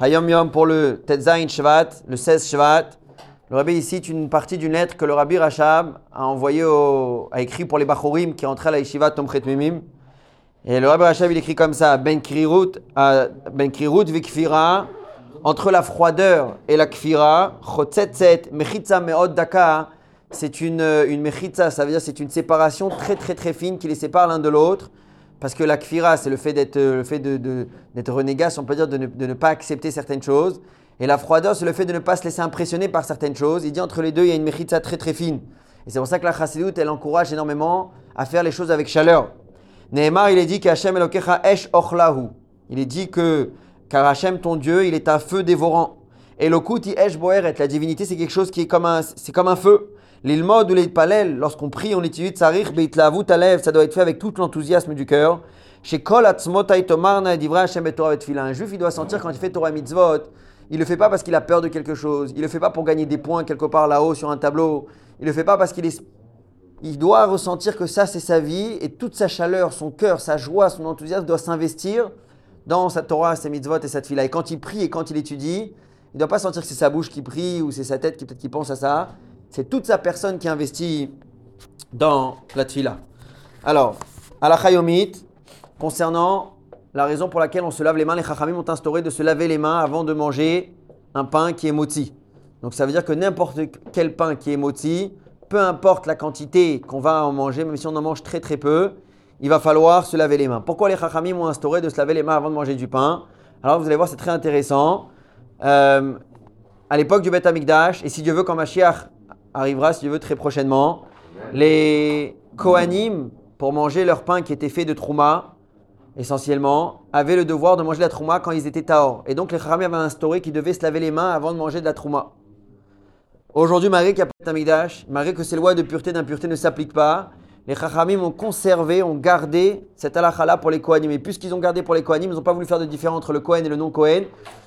Hayom Yom pour le Tetzain Shvat, le 16 Shvat. Le rabbi cite une partie d'une lettre que le rabbi Rachab a écrit pour les Bachorim qui entraient à la Yeshiva Tomchet Mimim. Et le rabbi Rachab il écrit comme ça Ben Krirut, euh, Ben Vikfira, entre la froideur et la kfira, Chotzetzet, Mechitza Meod Daka, c'est une, une mechitza, ça veut dire c'est une séparation très très très fine qui les sépare l'un de l'autre. Parce que la kfira, c'est le fait d'être le fait de, de- d'être renégat, si on peut dire, de ne, pas accepter certaines choses. Et la froideur, c'est le fait de ne pas se laisser impressionner par certaines choses. Il dit entre les deux, il y a une mechitza très très fine. Et c'est pour ça que la chassidoute, elle encourage énormément à faire les choses avec chaleur. Nehemar, il est dit qu'Hachem Elokecha Esh Ochlahu. Il est dit que car Hachem, ton Dieu, il est un feu dévorant. Et le Kuti Esh Boeret, la divinité, c'est quelque chose qui est comme un, c'est comme un feu. L'ilmod ou l'ilpalel, lorsqu'on prie, on utilise tsarich beitlavu talev, ça doit être fait avec tout l'enthousiasme du cœur. Chez Kol Divra Hashem et Tefillah. Un juif, il doit sentir quand il fait Torah Mitzvot, il le fait pas parce qu'il a peur de quelque chose, il le fait pas pour gagner des points quelque part là-haut sur un tableau, il le fait pas parce qu'il est il doit ressentir que ça, c'est sa vie et toute sa chaleur, son cœur, sa joie, son enthousiasme doit s'investir dans sa Torah, ses mitzvot et sa tefila. Et quand il prie et quand il étudie, il ne doit pas sentir que c'est sa bouche qui prie ou c'est sa tête qui peut-être qui pense à ça. C'est toute sa personne qui investit dans la tefila. Alors, à la Chayomit, concernant la raison pour laquelle on se lave les mains, les Chachamim ont instauré de se laver les mains avant de manger un pain qui est moti. Donc ça veut dire que n'importe quel pain qui est moti, peu importe la quantité qu'on va en manger, même si on en mange très très peu, il va falloir se laver les mains. Pourquoi les Chachamim ont instauré de se laver les mains avant de manger du pain? Alors vous allez voir, c'est très intéressant. Euh, à l'époque du Beth Amikdash, et si Dieu veut, quand Mashiach arrivera, si Dieu veut, très prochainement, les Kohanim, pour manger leur pain qui était fait de trouma, essentiellement, avaient le devoir de manger la trouma quand ils étaient tahor. Et donc les Chachamim avaient instauré qu'ils devaient se laver les mains avant de manger de la trouma. Aujourd'hui, malgré qu'il n'y a pas d'Amigdash, malgré que ces lois de pureté d'impureté ne s'appliquent pas, les Chachamim ont conservé, ont gardé cette halakha pour les Kohanim. Et puisqu'ils ont gardé pour les Kohanim, ils n'ont pas voulu faire de différence entre le Kohen et le non-Kohen.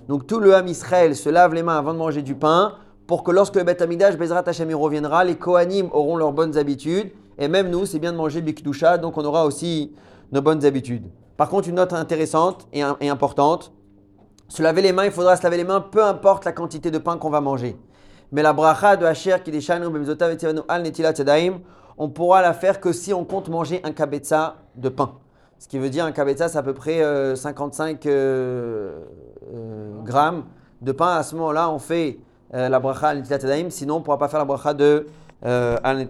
Donc tout le Ham Israël se lave les mains avant de manger du pain pour que lorsque le Beth Amidash, Bezrat Hashem, reviendra, les Kohanim auront leurs bonnes habitudes. Et même nous, c'est bien de manger Bikdusha, donc on aura aussi nos bonnes habitudes. Par contre, une note intéressante et, importante, se laver les mains, il faudra se laver les mains peu importe la quantité de pain qu'on va manger. Mais la bracha de Asher qui déchanu bemzotav al netilat yadayim, on pourra la faire que si on compte manger un kabetza de pain. Ce qui veut dire un kabetza, c'est à peu près euh, 55 euh, euh, grammes de pain. À ce moment-là, on fait euh, la bracha al. Sinon, on ne pourra pas faire la bracha de euh, al